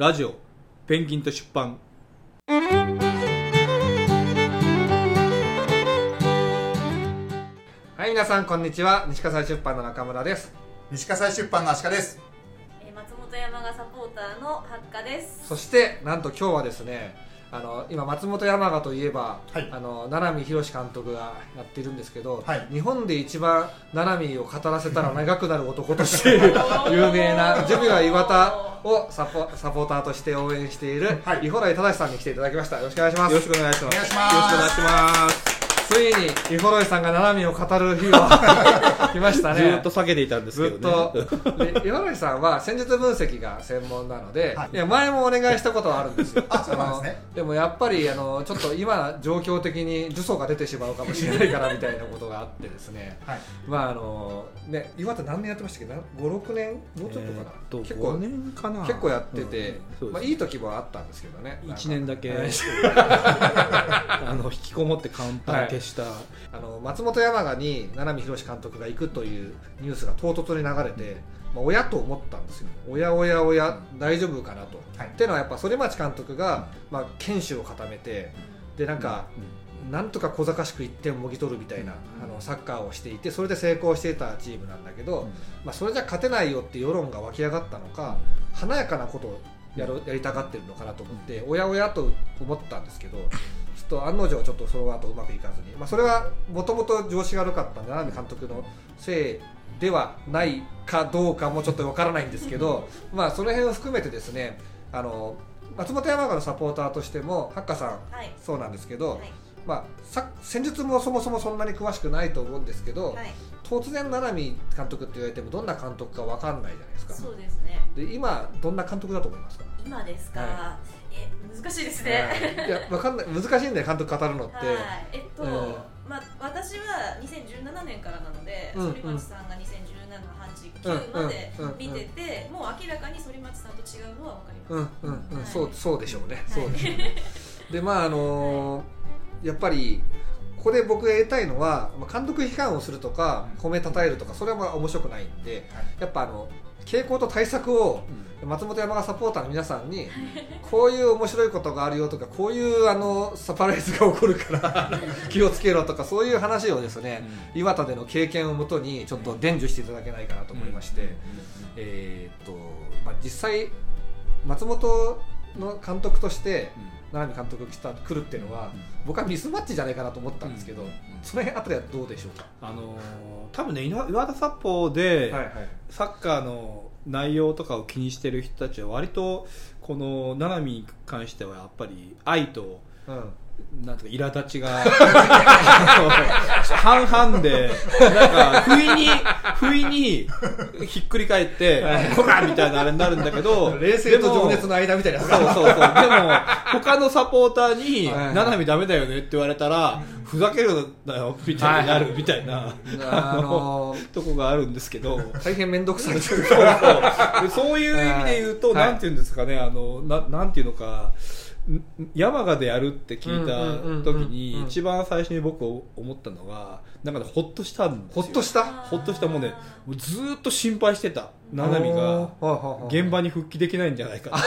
ラジオペンギンと出版。はい皆さんこんにちは。西葛西出版の中村です。西葛西出版の足利です。えー松本山がサポーターのハッカです。そしてなんと今日はですねあの今松本山雅といえば、はい。あの七海宏監督がやっているんですけど、はい。日本で一番七海を語らせたら長くなる男として 有名なジュビロ岩田をサポサポーターとして応援している、はい。伊幌井正さんに来ていただきました。よろしくお願いします。よろしくお願いします。よろしくお願いしますついに伊幌井さんが七海を語る日が 来ましたね。ずーっと避けていたんですずっけどね。と、で岩森さんは戦術分析が専門なので、はい。い、や前もお願いしたことはあるんですよ。あそうなんですね。でもやっぱりあのちょっと今状況的に呪詛が出てしまうかもしれないからみたいなことがあってですね。はい。まああのね岩手何年やってましたっけ？56年？もうちょっとかな、えー結構5年かな？結構やってて、うんまあ、いい時もあったんですけどね。1年だけ。はい。あの引きこもってカウンター消した、あの松本山雅に七海宏監督が行くというニュースが唐突に流れて、まあ、親と思ったんですよ。おやおやおや大丈夫かなと。はい。っていうのはやっぱ反町監督が、まあ、堅守を固めてでなんか、なんとか小賢しく1点をもぎ取るみたいな、あのサッカーをしていてそれで成功していたチームなんだけど、まあ、それじゃ勝てないよって世論が湧き上がったのか華やかなことをやろやりたがってるのかなと思って、おやおやと思ったんですけどと案の定ちょっとその後うまくいかずに、まあ、それはもともと調子が悪かった七海監督のせいではないかどうかもちょっとわからないんですけど まあその辺を含めてですねあの松本山雅のサポーターとしてもハッカさんはい。そうなんですけど、はい。まあ、さ戦術もそもそもそんなに詳しくないと思うんですけど、はい。突然七海監督って言われてもどんな監督か分かんないじゃないですかそうですね。で今どんな監督だと思いますか？今ですか？はえ、難しいですはい。ね。いや分かんない。難しいんだよ監督語るのって、はい。えっと、うん。まあ私は2017年からなので、うん反町さんが2017のうん8、9までうんうん。見てて、もう明らかに反町さんと違うのは分かりうんます。うんうん、はい。そうそうでしょうね、はい。そうでしょうね。でまああのーやっぱりここで僕が言いたいのはまあ監督批判をするとか褒めたたえるとかそれはまあ面白くないんでやっぱあの傾向と対策を松本山雅サポーターの皆さんにこういう面白いことがあるよとかこういうあのサプライズが起こるから 気をつけろとかそういう話をですね岩田での経験をもとにちょっと伝授していただけないかなと思いまして、えーっとまあ、実際松本の監督として七海監督が来た来るっていうのは僕はミスマッチじゃないかなと思ったんですけど、その辺あたりはどうでしょうか、あのー多分ね岩岩田札幌で、はいはい。サッカーの内容とかを気にしてる人たちは割とこの七海に関してはやっぱり愛とうんなんとか苛立ちが。半々でなんか不意に不意にひっくり返って「こら!」みたいなあれになるんだけど冷静と情熱の間みたいな。そうそうそう。でも他のサポーターにはい「七海ダメだよね」って言われたら「ふざけるんだよ」みたいになるみたいなあのーとこがあるんですけど。大変面倒くさい。そうそう。でそういう意味で言うと、はい。なんていうんですかね、あの、ななんていうのか、ん山賀でやるって聞いた時に、一番最初に僕思ったのが、なんかね、ほっとしたんですよ。ほっとした？ほっとしたもうね、ずーっと心配してた。七海が。現現場に復帰できないんじゃないか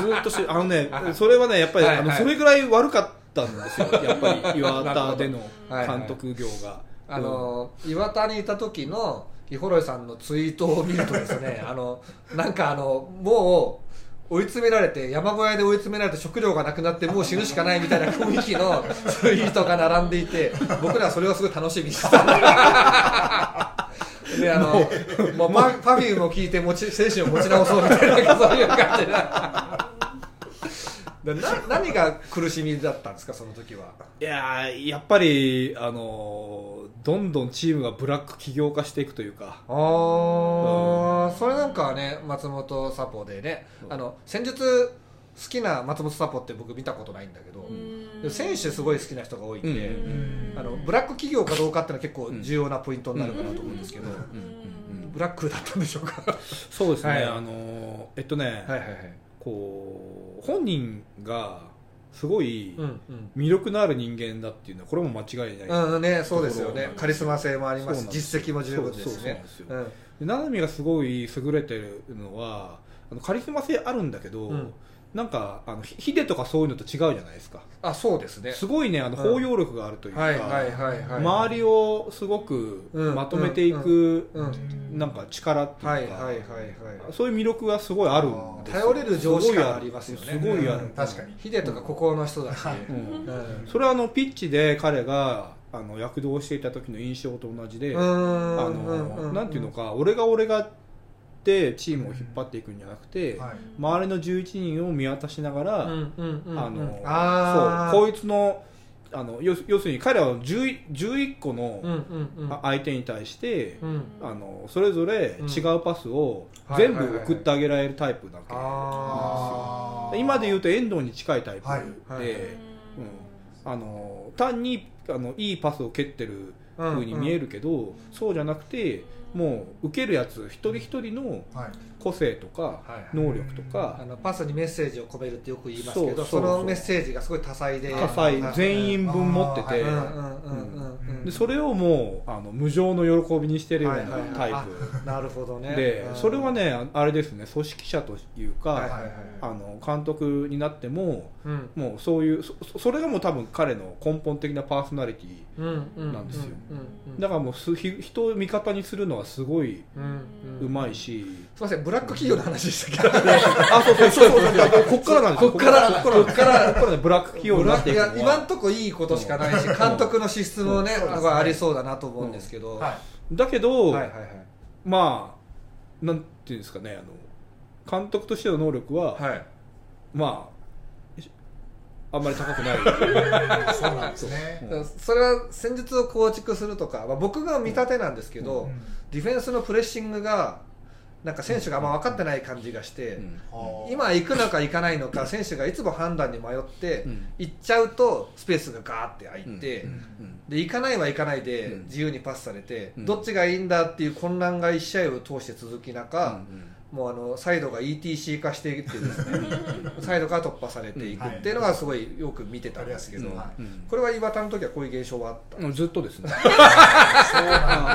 ずーっとしあのねそれはねやっぱり、はいはい。あのそれぐらい悪かったんですよ。やっぱり岩田でのはいはい。監督業が、あの岩田にいた時の日幌井さんのツイートを見るとですねあのなんかあのもう追い詰められて山小屋で追い詰められて食料がなくなってもう死ぬしかないみたいな雰囲気のツイートが並んでいて僕らはそれをすごい楽しみにしてた。であのもうパパフュームを聞いて持ち精神を持ち直そうみたい なそういう感じでな何が苦しみだったんですかその時は？いやーやっぱり、あのーどんどんチームがブラック企業化していくというか、ああ、それなんかはね松本サポでねあの戦術好きな松本サポって僕見たことないんだけど、選手すごい好きな人が多いんで、うん。あのブラック企業かどうかっていうのは結構重要なポイントになるかなと思うんですけど、ブラックだったんでしょうか？そうですね、はい。あのーえっとね、はいはいはい。こう本人がすごいうんうん。魅力のある人間だっていうのはこれも間違いない、うんね、そうですよね。カリスマ性もあります実績も十分ですしね。そうそうそうなんですようん。で七海がすごい優れてるのはあのカリスマ性あるんだけど、うんなんかあのヒヒデとかそういうのと違うじゃないですか。あそうですね。すごいねあのうん。包容力があるというか、周りをすごくうん。まとめていくなんか力っていうか、そういう魅力がすごいあるんですよ。頼れる上司感ありますよね。すごいある、うん。確かに。ヒデとかここの人だし、はい。うん。うんそれはあのピッチで彼があの躍動していた時の印象と同じで、うあん。のなんていうのか俺が俺がってチームを引っ張っていくんじゃなくて、はい。周りの11人を見渡しながら、うんうんうんあのそうこいつのあの要要するに彼は 11, 11個の相手に対して、うん。あのそれぞれ違うパスをうん全部送ってあげられるタイプなわけ、ああー。今で言うと遠藤に近いタイプ。で、はいはい。うん。あの単にあのいいパスを蹴ってるー風に見えるけど、そうじゃなくてもう受けるやつ一人一人の個性とかはいはい。能力とか。あのパスにメッセージを込めるってよく言いますけどそのメッセージがすごい多彩で。多彩。はい全員分持ってて。でそれをもうあの無常の喜びにしてるようなはいはいはい。タイあなるほどね。プでうん。それはねああれですね。組織者というか、はいはいはいあの監督になってもうん。もうそういうそそれがもう多分彼の根本的なパーソナリティなんですよ。だからもうすひ人を味方にするのはすごいうまいし、すみませんブラック企業の話でしたけ？ど あそうそうそうそうこっからなんですよ。こっからこっからこっからブラック企業になっていくのは。今んとこいいことしかない。し監督の資質もねありそうだなと思うんですけど。はだけど、はいはいはい。まあなんていうんですかねあの監督としての能力は、はい。まああんまり高くない。い そうなんですね。う。んそれは戦術を構築するとか、まあ、僕が見立てなんですけど、うん。ディフェンスのプレッシングがなんか選手があんま分かってない感じがして、うん。今行くのか行かないのか選手がいつも判断に迷って、うん。行っちゃうとスペースがガーって空いて、で行かないは行かないでうん。自由にパスされて、うん。どっちがいいんだっていう混乱が1試合を通して続き中、うんもうあのサイドが ETC 化していってですね。サイドから突破されていくっていうのがすごいよく見てたんですけど、これは岩田の時はこういう現象はあった、うんずっとですね。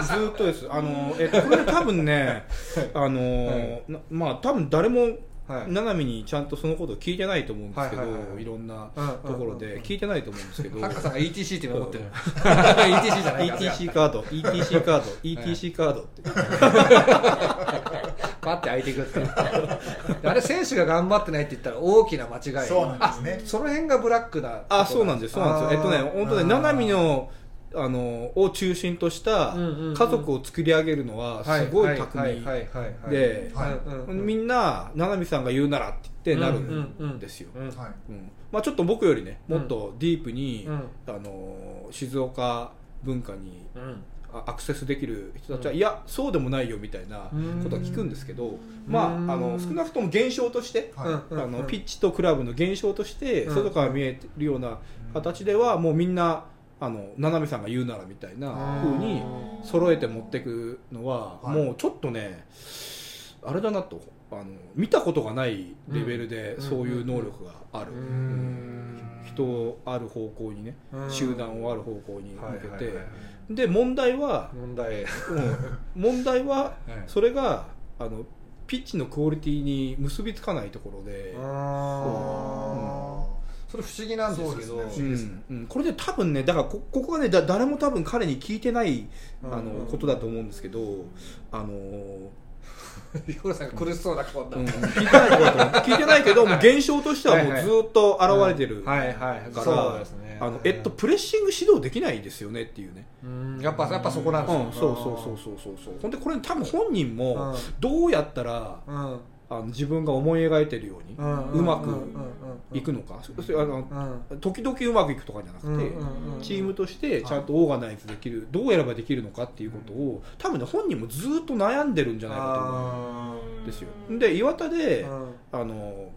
ずっとです。あのえこれ多分ねあのなまあ多分誰もはい。七海にちゃんとそのことを聞いてないと思うんですけど、はいはいはいい。ろんなうんところで。聞いてないと思うんですけど、ハッカさんが ETC って今持ってる。ETC じゃない ETC カード。ETC カード。ETC カードってパッて開いていくってあれ選手が頑張ってないって言ったら大きな間違い。そうなんですね。あその辺がブラックなあそうなんです。そうなんです。よえっとね本当ねうん七海のあのを中心とした家族を作り上げるのはすごい巧みはい。はい。はい。はい。でみんな七海さんが言うならって言ってなるんですよ、うんはい。うん。まあ、ちょっと僕よりねもっとディープに、うん。あの静岡文化にうん。あアクセスできる人たちは、いやそうでもないよみたいなことは聞くんですけど、まあ、あの少なくとも現象として、あのピッチとクラブの現象としてうん。外から見えてるような形ではもうみんなあの七海さんが言うならみたいな風に揃えて持っていくのははい。もうちょっとねあれだなとあの見たことがないレベルでうん。そういう能力がある、人をある方向にねうん。集団をある方向にはい向けてで問題は、問題。うん。問題は はい。それがあのピッチのクオリティに結びつかないところで。それ不思議なんですけど。これで多分ねだからこここがねだ誰も多分彼に聞いてないあの、うんことだと思うんですけどあの、ヒコロさんが苦しそうな顔になうん、聞いてないこと聞いてないけど現象としてはもうずっと現れてるはいはいから、そうですねあのえっとプレッシング指導できないですよねっていうね、うんやっぱやっぱそこなんうん、ですそうそうそうそうそうそう。ほんでこれ多分本人もうん。どうやったらうん。うんあの自分が思い描いてるようにうんうまくうん。いくのか、時々うまくいくとかじゃなくて、うんうんうんチームとしてちゃんとオーガナイズできる、どうやればできるのかっていうことを多分ね本人もずっと悩んでるんじゃないかと思あうんですよ。で岩田で、あの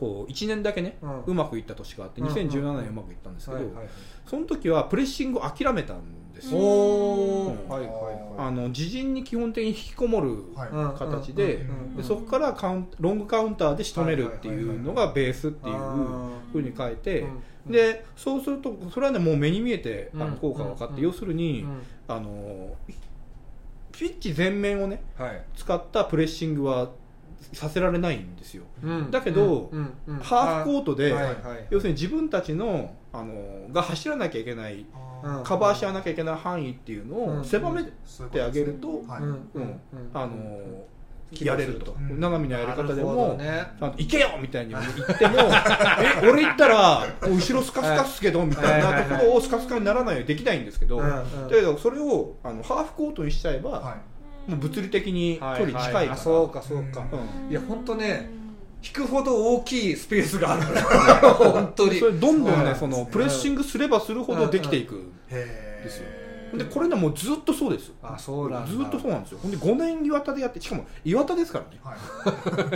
こう1年だけね、うまくいった年があってうん。うんうん2017年うまくいったんですけど、その時はプレッシングを諦めたんですよ、あはいの自陣に基本的に引きこもる形で,、でそこからカウンロングカウンターで仕留めるっていうのがベースっていうふうに書いて、うん。でそうするとそれはねもう目に見えてあうん。の効果が分かって、うん。要するに、うん。あのピッチ全面をねはい。使ったプレッシングはさせられないんですよ。うん。だけどうんうんうん。ハーフコートで、はいはい。要するに自分たちのあのが走らなきゃいけないうん。カバーし合わなきゃいけない範囲っていうのうん。を狭めてあげると、あのうん。やれると、うん。長見のやり方でもど、ね。行けよみたいに言っても え俺行ったら後ろスカスカっすけどみたいなところをスカスカにならないようにできないんですけど、だけどそれをあのハーフコートにしちゃえば、はもう物理的に距離近いから、ははあそうかそうか。うん。いや本当ね引くほど大きいスペースがある。本当に。それどんどんねそのプレッシングすればするほどできていく、いへー。ですよ。でこれねもうずっとそうですあそうなんだ。ずっとそうなんですよ。ほんで5年岩田でやってしかも岩田ですからね。は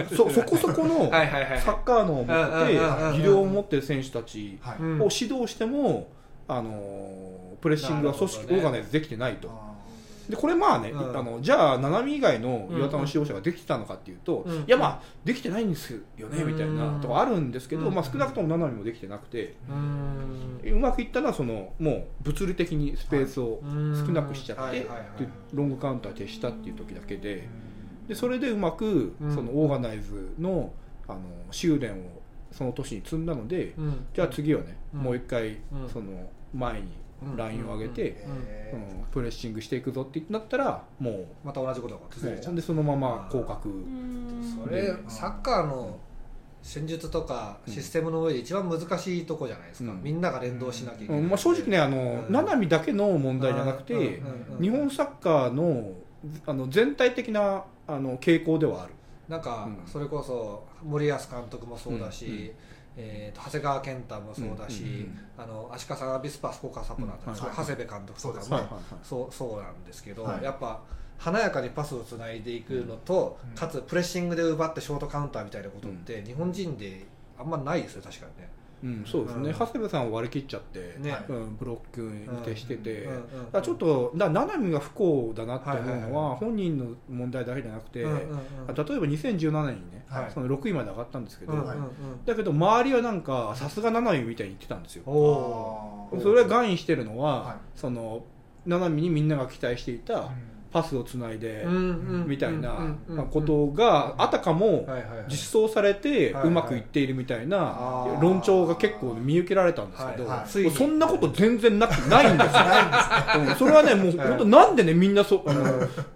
い。そそこそこの はいはいはいサッカーのを持って技量を持ってる選手たちを指導しても、あのープレッシングが組織、オーガナイズできてないと。あでこれまあね、うん。あのじゃあ七海以外の岩田の指導者ができてたのかっていうと、うん。いやまあできてないんですよねみたいなとこあるんですけど、うん。まあ、少なくとも七海もできてなくて、うん。うまくいったのはそのもう物理的にスペースを少なくしちゃって、ロングカウンター消したっていう時だけでーでそれでうまくうん。そのオーガナイズのあの修練をその年に積んだので、うん。じゃあ次はね、うん。もう一回うん。その前にラインを上げて、うん。プレッシングしていくぞってなったらもうまた同じことが続いちゃう。でそのまま降格。それサッカーの戦術とかシステムの上で一番難しいとこじゃないですか、うん。みんなが連動しなきゃいけない、うん。まあ、正直ねあの、うん。七海だけの問題じゃなくて、うん。うん。うん。うん。日本サッカーのあの全体的なあの傾向ではある。なんかうん。それこそ森保監督もそうだし、うん。うんえーと長谷川健太もそうだし、うんうんうん。あの足利アビスパ福岡サポナーとか、うんそう長谷部監督とかもそうそうそうなんですけど、はい。やっぱ華やかにパスをつないでいくのと、うんかつプレッシングで奪ってショートカウンターみたいなことって、日本人であんまないですよ確かにね。うん、そうですね、うん。長谷部さんは割り切っちゃって、ね。うん、ブロックに徹してて、うんちょっとだから七海が不幸だなって思うのは,、はいはいは本人の問題だけじゃなくて、うんうんうん。例えば2017年にね、はい。その6位まで上がったんですけど、うんうんうん。だけど周りはなんかさすが七海みたいに言ってたんですよ。それは含意してるのは、はい。その七海にみんなが期待していたパスをつないで、みたいなことがあたかも実装されてはいうまくいっているみたいな論調が結構見受けられたんですけど、そんなこと全然なくないんですよ、うんそれはねもう本当なんでねみんなそあの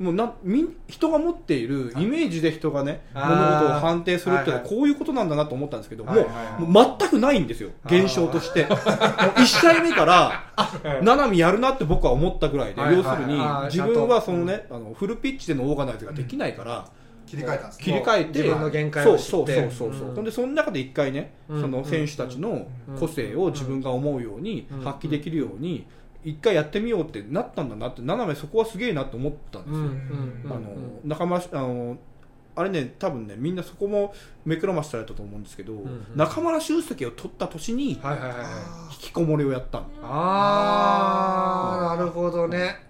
もうなみん人が持っているイメージで人がね物事を判定するってのははいこういうことなんだなと思ったんですけどももう全くないんですよ現象として。もう1試合目からあ 七海やるなって僕は思ったぐらいで要するに自分はそのねあのフルピッチでのオーガナイズができないから切り替えたんですね。切り替えて自分の限界を知って。そうそうそうそう。んほん。でその中で一回ねうん。その選手たちの個性を自分が思うようにうん。発揮できるように一回やってみようってなったんだなって斜めそこはすげえなと思ったんですよ、あの仲間あのあれね多分ねみんなそこも目くらましされたと思うんですけど、ん。うん。中村修介を取った年にはいはいはいはい。引きこもりをやったの、ああなるほどね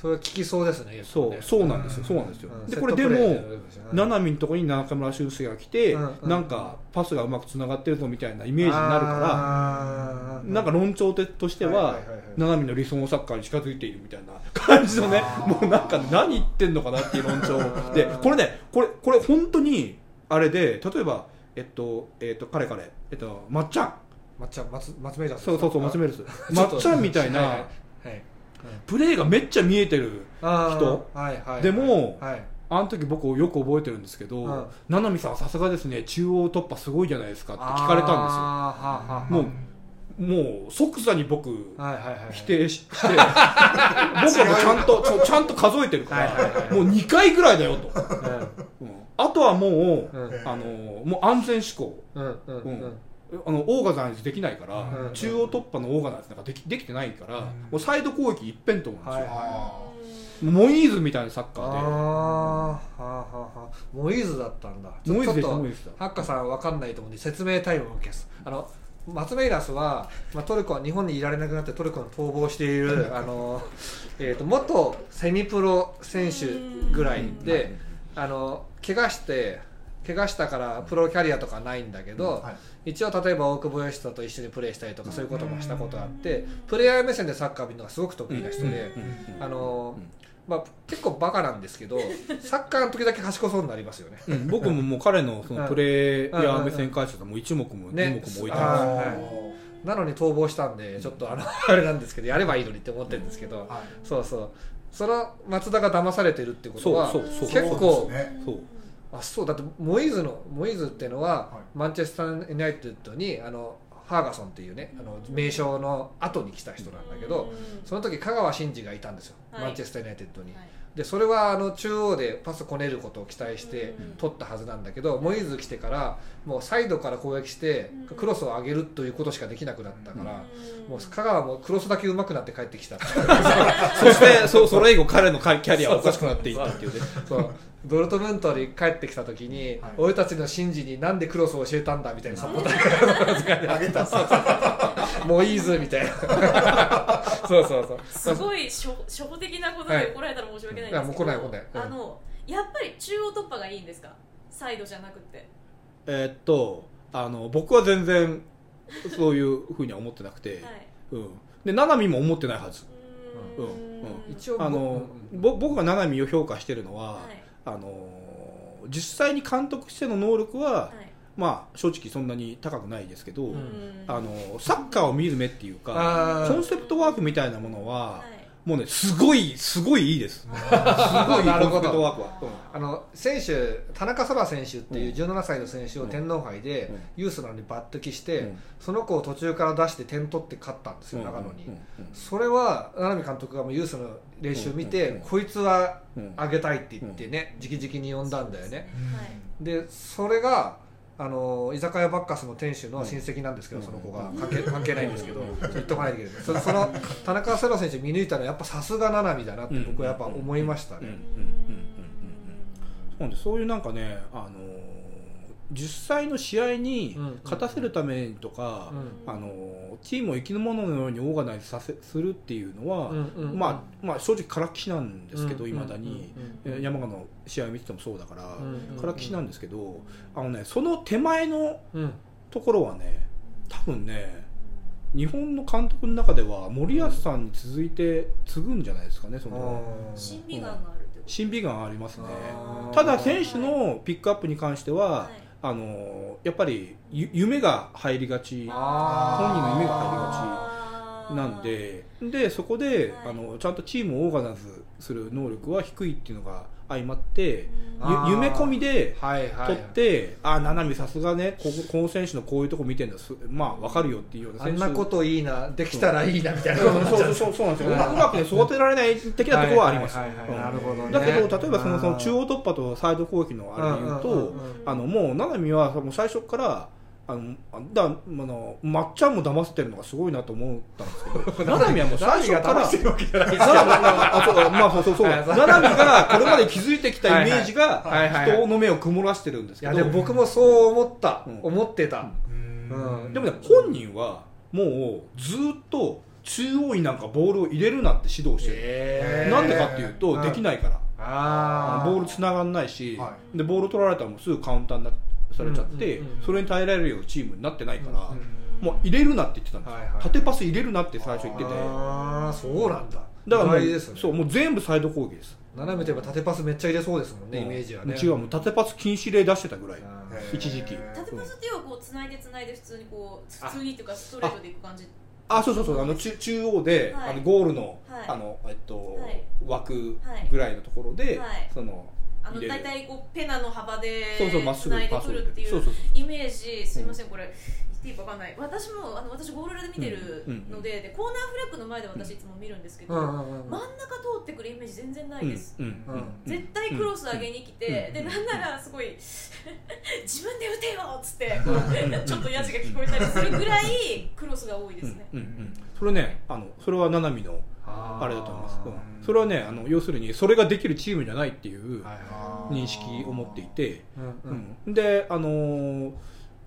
それは効きそうですねそうそうなんですよ。そうなんですよ、うん。でこれでもセットプレーですよね。七海のところに中村修介が来て、うんうん。なんかパスがうまくつながってるぞみたいなイメージになるからなんか論調としては,、はいはいはいはい。七海の理想のサッカーに近づいているみたいな感じのねもうなんか何言ってんのかなっていう論調でこれねこれこれ本当にあれで例えばえっとえっと彼彼えっとまっちゃん。まっちゃん松松目だそうそうそう松目目です。まっちゃんみたいな、はい。はいプレーがめっちゃ見えてる人。でもはい。あの時僕よく覚えてるんですけど、うん。七海さんはさすがですね中央突破すごいじゃないですかって聞かれたんですよ。もうもう即座に僕否定しして 僕はもうちゃんとちゃんと数えてるから、もう2回ぐらいだよと、あとはもう、あのもう安全思考うんうんううんんあのオーガナイズできないから、うん。中央突破のオーガナイズなんかできできてないから、うん。もうサイド攻撃一辺倒なんですよ、はい。あもうモイーズみたいなサッカーで。あーはあはあはあモイーズだったんだ。ちょモイーズでしたモイーズだ。ハッカさんわかんないと思うんで説明タイムを受けます。あの松メイラスは、まあ、トルコは日本にいられなくなってトルコに逃亡しているあの、えー、と元セミプロ選手ぐらいで、あの怪我して怪我したからプロキャリアとかないんだけど、はい。一応例えば大久保嘉人と一緒にプレーしたりとかそういうこともしたことがあってプレイヤー目線でサッカーを見るのがすごく得意な人で、あのまあ、結構バカなんですけど サッカーの時だけ賢そうになりますよね。うん僕ももう彼のそのプレイヤー目線解説はもう一目もね。二目も置いてあます、ーはい。なのに逃亡したんでちょっとあのあれなんですけどやればいいのにって思ってるんですけどはい。そうそう。その松田が騙されてるってことはそうそう結構そうね。そうあそうだってモイーズのモイーズっていうのは、はい。マンチェスター・ユナイテッドにあのハーガソンっていうねあの名将の後に来た人なんだけどその時香川真司がいたんですよ、はい。マンチェスター・ユナイテッドに、はい。でそれはあの中央でパスこねることを期待してうん。取ったはずなんだけど、モイーズ来てからもうサイドから攻撃してうん。クロスを上げるということしかできなくなったから、うん。もう香川もクロスだけ上手くなって帰ってきた そしてそそれ以後彼のキャリアはおかしくなっていったっていうね。そうドルトムントに帰ってきた時に、はい。俺たちのシンジになんでクロスを教えたんだみたいなサポーターがあげた。もういいぞみたいな。そうそうそう。すごい初初歩的なことで怒られたら申し訳ないんですけど、い。やもう来ない来ないうん。あのやっぱり中央突破がいいんですか？サイドじゃなくて。えーっとあの僕は全然そういうふうには思ってなくて、はい。うん、で七海も思ってないはず。うーん。うん。うん。一応あの、うん。ぼ僕が七海を評価してるのは、はいあの実際に監督しての能力は、はい。まあ正直そんなに高くないですけど、ん。あのサッカーを見る目っていうかコンセプトワークみたいなものは、はいもうねすごいすごいいいです。すごいなるほど。トワークは、あの選手田中空選手っていう17歳の選手を天皇杯でうん。ユースなのに抜擢して、うん。その子を途中から出して点取って勝ったんですよ、うん。長野に、それは七海監督がもうユースの練習を見て、こいつはうん。あげたいって言ってね、直々に呼んだんだよね。はいでそれがあの居酒屋バッカスの店主の親戚なんですけど、うん。その子が。関係 関係ないんですけど、言っとかないといけない。そその田中セロ選手見抜いたのはやっぱさすが七海だなって僕はやっぱ思いましたね、そうなん。ですそういうなん。かね、あのー実際の試合にうん。勝たせるためにとか、うん。あのーチームを生き物のようにオーガナイズさせするっていうのは、うんうんうんまあ、まあ正直からっきしなんですけどうんいま、未だに、うんうんえー山賀の試合を見ててもそうだから、うんうんからっきしなんですけどあのねその手前のうん。ところはね多分ね日本の監督の中では森保さんに続いて継ぐんじゃないですかねその審美眼があるってこと審美眼ありますね。ただ選手のピックアップに関しては、はいあのやっぱりゆ夢が入りがち。本人の夢があーなんででそこで、はい。あのちゃんとチームをオーガナイズする能力は低いっていうのが相まって夢込みではいはい。取って、ああ七海さすがね。こここの選手のこういうとこ見てるんだ。すまあ分かるよっていうような選手。あんなこといいな。できたらいいなみたいな。そうそうそうそうなんですよ。うまくね育てられない的なところはあります、ね。だけど例えばそのその中央突破とサイド攻撃のあれで言うと、ううんあのもう七海はもう最初からあのだあのまっちゃんも騙せてるのがすごいなと思ったんですけど。七海はもう最初から。してるわけじゃないあ そう まあそうそう。そう。はい七海がこれまで築いてきたイメージがはいはいはいはい人の目を曇らしてるんですいけどやでも僕もそう思った、うん。思ってた、うん。うん。でもね本人はもうずっと中央になんかボールを入れるなって指導してる、えなんでかっていうとできないから、あボール繋がんないし、はでボール取られたらもうすぐカウンターになされちゃって、うんうんうんそれに耐えられるようなチームになってないから、うんうんもう入れるなって言ってたんですよ、はいはい縦パス入れるなって最初言ってて。ああそうなんだ。だからもうね。そうもう全部サイド攻撃です、斜めといえば縦パスめっちゃ入れそうですもんね、うん。イメージはね。違うもう縦パス禁止令出してたぐらい一時期。縦パスっていうのはこう繋いで繋いで普通にこう普通にっていうかストレートでいく感じ。あそうそうそうあの中中央で、はい。あのゴールの,、はい。あのえっとはい。枠ぐらいのところで、はい。そのあの大体こうペナの幅でそうそうまっすぐ繋いでくるっていそうイメージすいませんこれ。言っていいかわかんない。私もあの私ゴール裏で見てるので,、でコーナーフラッグの前で私いつも見るんですけど、真ん中通ってくるイメージ全然ないです、絶対クロス上げに来て、うんでなんならすごい 自分で打てよっつって ちょっとヤジが聞こえたりするぐらいクロスが多いですね、それねあのそれは七海のあれだと思います、うん。それはねあの要するにそれができるチームじゃないっていう認識を持っていて、うんうん。うん。であのー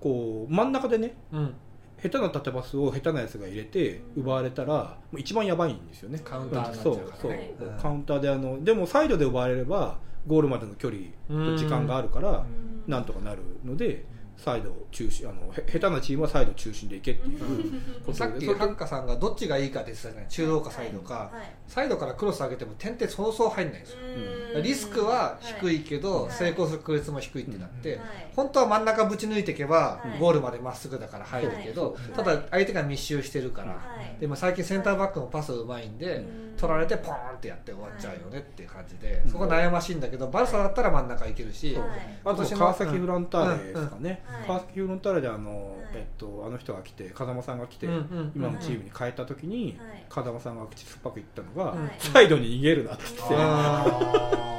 こう真ん中でねうん。下手な縦パスを下手なやつが入れて奪われたらもう一番やばいんですよね。カウンターになっちゃそうう。からそう、カウンターであのでもサイドで奪われればゴールまでの距離と時間があるからうん。なんとかなるのでサイド中心あのへ下手なチームはサイド中心でいけっていうことでさっきハッカさんがどっちがいいかって言ってたじゃない？中央かサイドか、はいサイドからクロス上げても点ってそうそう入んないんですよ。うん。リスクは低いけど、はい。成功する確率も低いってなって、はい。本当は真ん中ぶち抜いていけば、はい。ゴールまでまっすぐだから入るけど、はい。ただ相手が密集してるから、はい。でも最近センターバックのパスうまいんで、うん。取られてポーンってやって終わっちゃうよねっていう感じで、うん。そこ悩ましいんだけどバルサだったら真ん中行けるし、はい。あと川崎フロンターレですかね、うんうん川崎フロンターレであの、はい。えっと、あの人が来て風間さんが来て、今のチームに変えた時に、はい。風間さんが口酸っぱく言ったのが、はい。サイドに逃げるなって言って、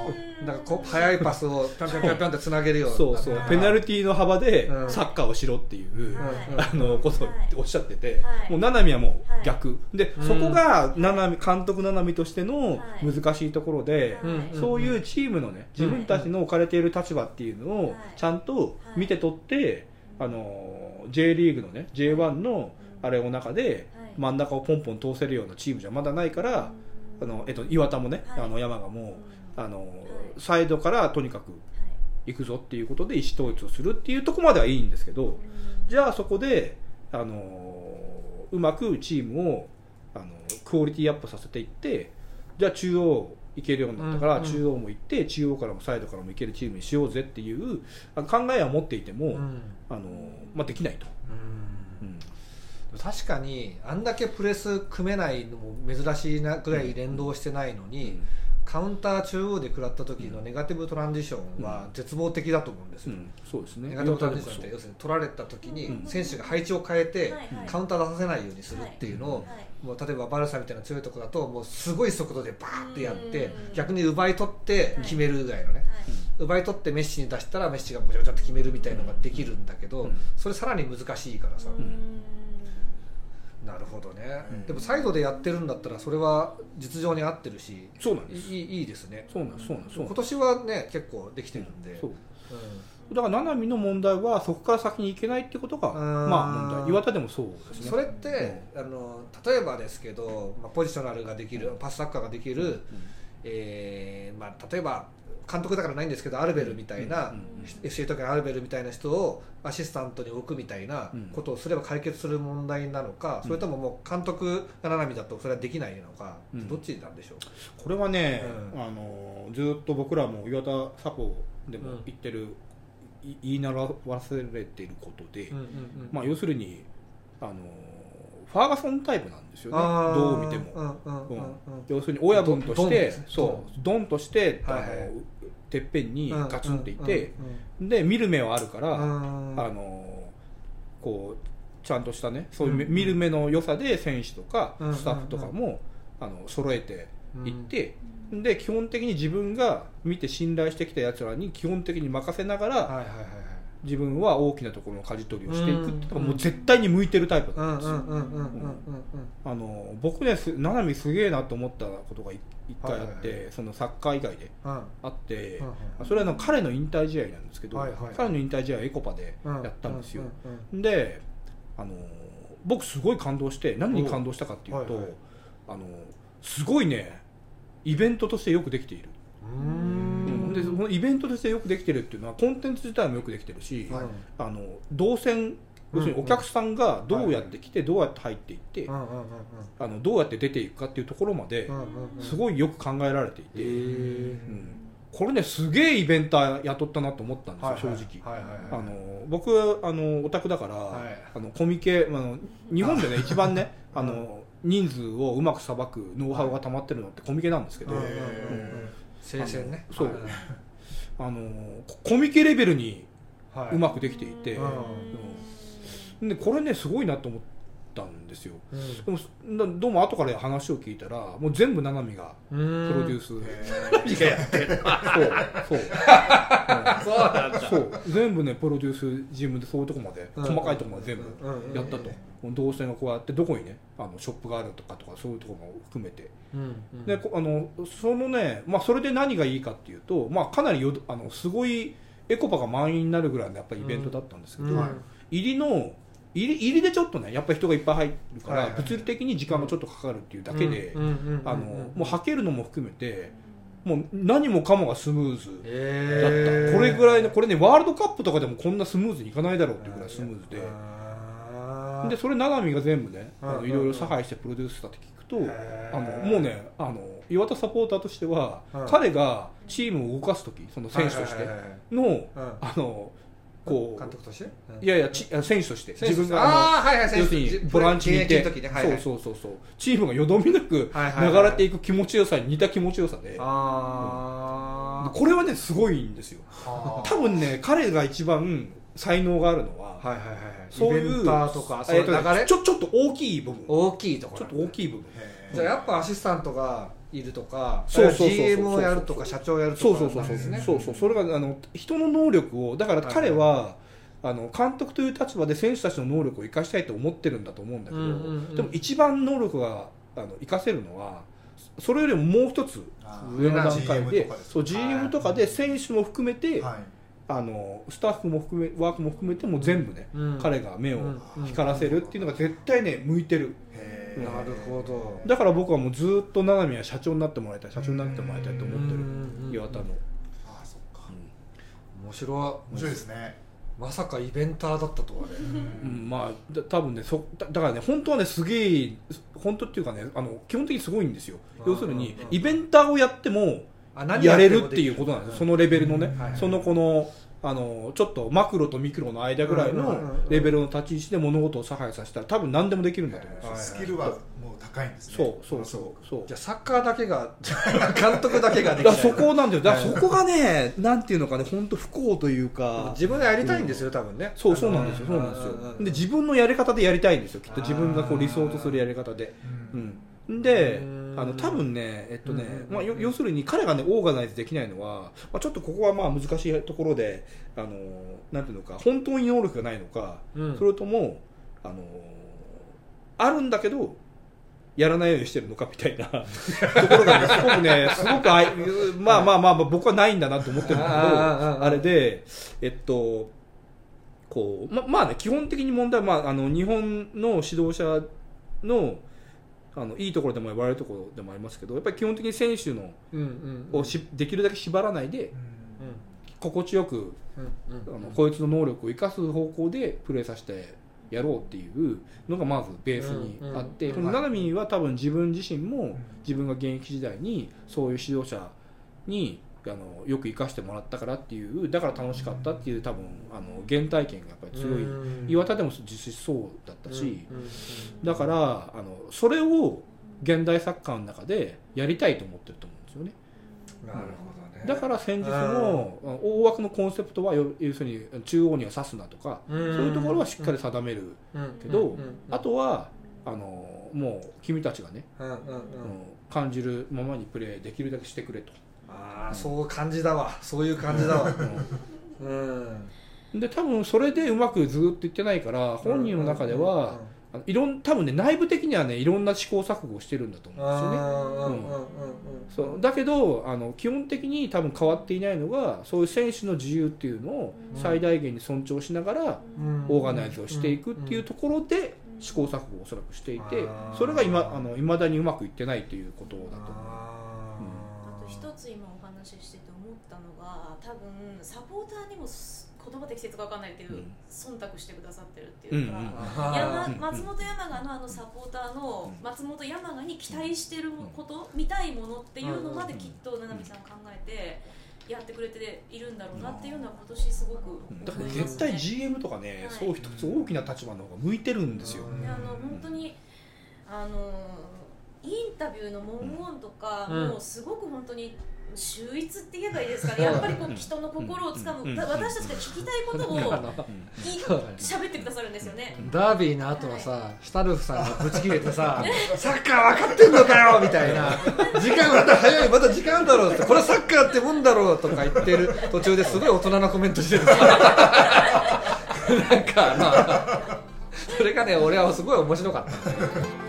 なんかこう速いパスをピョンピョンピョンピョンってつなげるような。そうそう。ペナルティーの幅でうん。サッカーをしろっていう、はいあのことをおっしゃってて、はい。もう七海はもう逆、で、うんそこが七海監督七海としてのはい。難しいところで、はいそういうチームのね自分たちの置かれている立場っていうのをはいちゃんと見て取って、あの J リーグのね J1 のあれの中ではい。真ん中をポンポン通せるようなチームじゃまだないから、あのえっと、岩田もね、はい。あの山賀も、あのい。サイドからとにかく行くぞっていうことで意思統一をするっていうところまではいいんですけどじゃあそこで、あのうまくチームをあのクオリティアップさせていってじゃあ中央行けるようになったから、中央も行って中央からもサイドからも行けるチームにしようぜっていう考えは持っていても、うん。あのまあ、できないと。うん。うん。確かにあんだけプレス組めないのも珍しいなぐらい連動してないのに、カウンター中央で食らった時のネガティブトランジションは絶望的だと思うんですよ、うん。そうですね。ネガティブトランジションって要するに取られた時にうん。選手が配置を変えてカウンター出させないようにするっていうのをはいもう例えばバルサみたいな強いところだともうすごい速度でバーってやってうん。逆に奪い取って決めるぐらいのね。はい。奪い取ってメッシに出したらメッシがごちゃごちゃって決めるみたいなのができるんだけどうん。それさらに難しいからさなるほどね、うん。でもサイドでやってるんだったらそれは実情に合ってるしそうなんです。いいいいですね。そうなんですそうなん。です今年はね結構できてるんで、そううだから七海の問題はそこから先に行けないっていうことがうん。まあ問題。岩田でもそうですね。んそれって、あの例えばですけど、まあ、ポジショナルができるパスサッカーができる、えーまあ、例えば監督だからないんですけどアルベルみたいな、うんうん FC 東京のアルベルみたいな人をアシスタントに置くみたいなことをすれば解決する問題なのか、それとももう監督が七海だとそれはできないのか、うん。どっちなんでしょう？これはね、うん。あのずっと僕らも岩田サポでも言ってる、い言い習わせられていることで、まあ、要するにあのファーガソンタイプなんですよね。どう見ても、要するに親分としてドンそう。ドンとして、あのてっぺんにガツンっていて、うんで見る目はあるから、あのこうちゃんとしたねそういう見る目の良さで選手とかうんスタッフとかも、あの揃えていって、で基本的に自分が見て信頼してきたやつらに基本的に任せながら、はいはいはい自分は大きなところの舵取りをしていくっていうもう絶対に向いてるタイプはないんですよ、あの僕ねす七海すげえなと思ったことが一一回あって、はいはいそのサッカー以外でうん。あって、うんうんそれはあの彼の引退試合なんですけど、はいはい彼の引退試合はエコパでうんやったんですよ、うんであの僕すごい感動して何に感動したかっていうと、はいはいあのすごいねイベントとしてよくできている、うんでそのイベントとしてよくできてるっていうのはコンテンツ自体もよくできてるし、はい。あの動線要するにお客さんがどうやって来てどうやって入っていって、あのどうやって出ていくかっていうところまですごいよく考えられていて、うん。これねすげえイベンター雇ったなと思ったんですよ、はいはい。正直。はいはいはいあの僕あのオタクだから、はい。あのコミケあの日本でね一番ねあの人数をうまくさばくノウハウが溜まってるのってコミケなんですけど、うん聖戦ね。そう。はい。あのココミケレベルにはい。うまくできていて、うん。うん。でこれねすごいなと思ったんですよ。うん。でもだどうも後から話を聞いたらもう全部七海がププロデュース。がやってるそうそう。そうなんだ。そう。全部ねプロデュース自分でそういうとこまで、うん。細かいところまで全部うんうんやったと、動線がこうやってどこにねあのショップがあるとかとかそういうところも含めて、うんうん。でこあのそのね、まあ、それで何がいいかっていうと、まあ、かなりよあのすごいエコパが満員になるぐらいのやっぱりイベントだったんですけど、うん。入りの入り入りでちょっとねやっぱり人がいっぱい入るから、はいはい物理的に時間がちょっとかかるっていうだけで、もうはけるのも含めてもう何もかもがスムーズだった、えこれぐらいのこれねワールドカップとかでもこんなスムーズにいかないだろうっていうぐらいスムーズで、でそれ七海が全部ねいろいろ差配してプロデュースしたって聞くとあのもうねあの岩田サポーターとしては、うん彼がチームを動かす時その選手としての、うんあのこ監督として？ういやいやちあ選手として。自分があのああはいはい要するにボランチにいて。はいはい。そうそうそうそう。チームがよどみなくはいはいはい。流れていく気持ちよさに似た気持ちよさで。あこれはねすごいんですよ。あ。多分ね彼が一番才能があるのは、あはいはいはいはい。そういうとかそういう流れ？ちょちょっと大きい部分。大きいとこちょろっと大きい部分。じゃあやっぱアシスタントがいるとかそうそうそう GM をやるとか社長をやるとかそうそうそう。そうなんですね。そうそうそれがあの人の能力をだから彼は、あの監督という立場で選手たちの能力を生かしたいと思ってるんだと思うんだけど、うんうんうん。でも一番能力があの生かせるのはそれよりももう一つあ上の段階 GM でとかですそう GM とかで選手も含めて、はい。あのスタッフも含めワークも含めても全部ね、うん。彼が目をうん。光らせるっていうのが絶対ね向いてるなるほど。だから僕はもうずっと永見は社長になってもらいたい社長になってもらいたいと思ってる。うん。岩田の、あそっか。面白い。面白いですね。まさかイベンターだったとはね。うん、まあだ多分ねそだだからね本当はねすげえ本当っていうかねあの基本的にすごいんですよ。うん要するにうん。イベンターをやってもあ何やれるもっていうことなんですよ。そのレベルのね、はいはい。そのこのあのちょっとマクロとミクロの間ぐらいのうんレベルの立ち位置で物事を差配させたら多分何でもできるんだと思うんですよはいスキルはもう高いんですね。そうそうそうそう。じゃあサッカーだけが 監督だけがでだきない。そこなんだよ。だからそこがねなんていうのかね本当不幸というか。自分でやりたいんですよ多分ね。そうそうなんですよ。そうなんですよ。で自分のやり方でやりたいんですよきっと。自分がこう理想とするやり方で。うん。うん、でうんあの多分ね、えっとねうんまあ、よ要するに彼がねオーガナイズできないのは、まあ、ちょっとここはまあ難しいところであのなんていうのか本当に能力がないのか、うん。それともあのあるんだけどやらないようにしてるのかみたいな ところがねすごくねすごくあいまあまあまあ、まあ、僕はないんだなと思ってるんだけどあれでえっとこうままあね基本的に問題は、まあ、あの日本の指導者のあのいいところでも悪いところでもありますけどやっぱり基本的に選手のうんうんをしできるだけ縛らないで心地よくうんうんあのこいつの能力を生かす方向でプレーさせてやろうっていうのがまずベースにあって、うんこの七海は多分自分自身も自分が現役時代にそういう指導者にあのよく生かしてもらったからっていうだから楽しかったっていう多分あの原体験がやっぱり強い、うん。岩田でも実際そうだったし、うんうんだからあのそれを現代サッカーの中でやりたいと思ってると思うんですよね。なるほどね。だから戦術の大枠のコンセプトは要要するに中央には刺すなとかそういうところはしっかり定めるけどあとはあのもう君たちがね、うん。うん。うん。うん感じるままにプレーできるだけしてくれと、ああそう感じだわ。そういう感じだわ。うん。うん。で多分それでうまくずっといってないから本人の中ではあのいろん多分ね内部的にはねいろんな試行錯誤をしてるんだと思うんですよね。うんうんうんうんそう。だけどあの基本的に多分変わっていないのがそういう選手の自由っていうのを最大限に尊重しながらうん。オーガナイズをしていくっていうところで試行錯誤をおそらくしていてそれが今あの未だにうまくいってないということだと思うつ今お話ししてて思ったのが多分サポーターにもす言葉適切か分かんないけど、うん。忖度してくださってるっていうか、うんうん。松本山雅のあのサポーターのうん。松本山雅に期待してること、見たいものっていうのまできっと七海さん考えてやってくれているんだろうなっていうのは今年すごく思いだから。絶対 GM とかね、はい。そう一つ大きな立場の方が向いてるんですよ、うん。であの本当にあのインタビューの文言とかうん。もすごく本当に秀逸って言えばいいですかね、やっぱりこう人の心をつかむ、うん。だ私たちが聞きたいことを喋ってくださるんですよね。ダービーの後はさ、シュタルフさんがぶち切れてさ サッカー分かってんのかよみたいな。時間まだ早いまだ時間あるだろうってこれサッカーってもんだろうとか言ってる途中ですごい大人なコメントしてる。なんかまあそれがね俺はすごい面白かった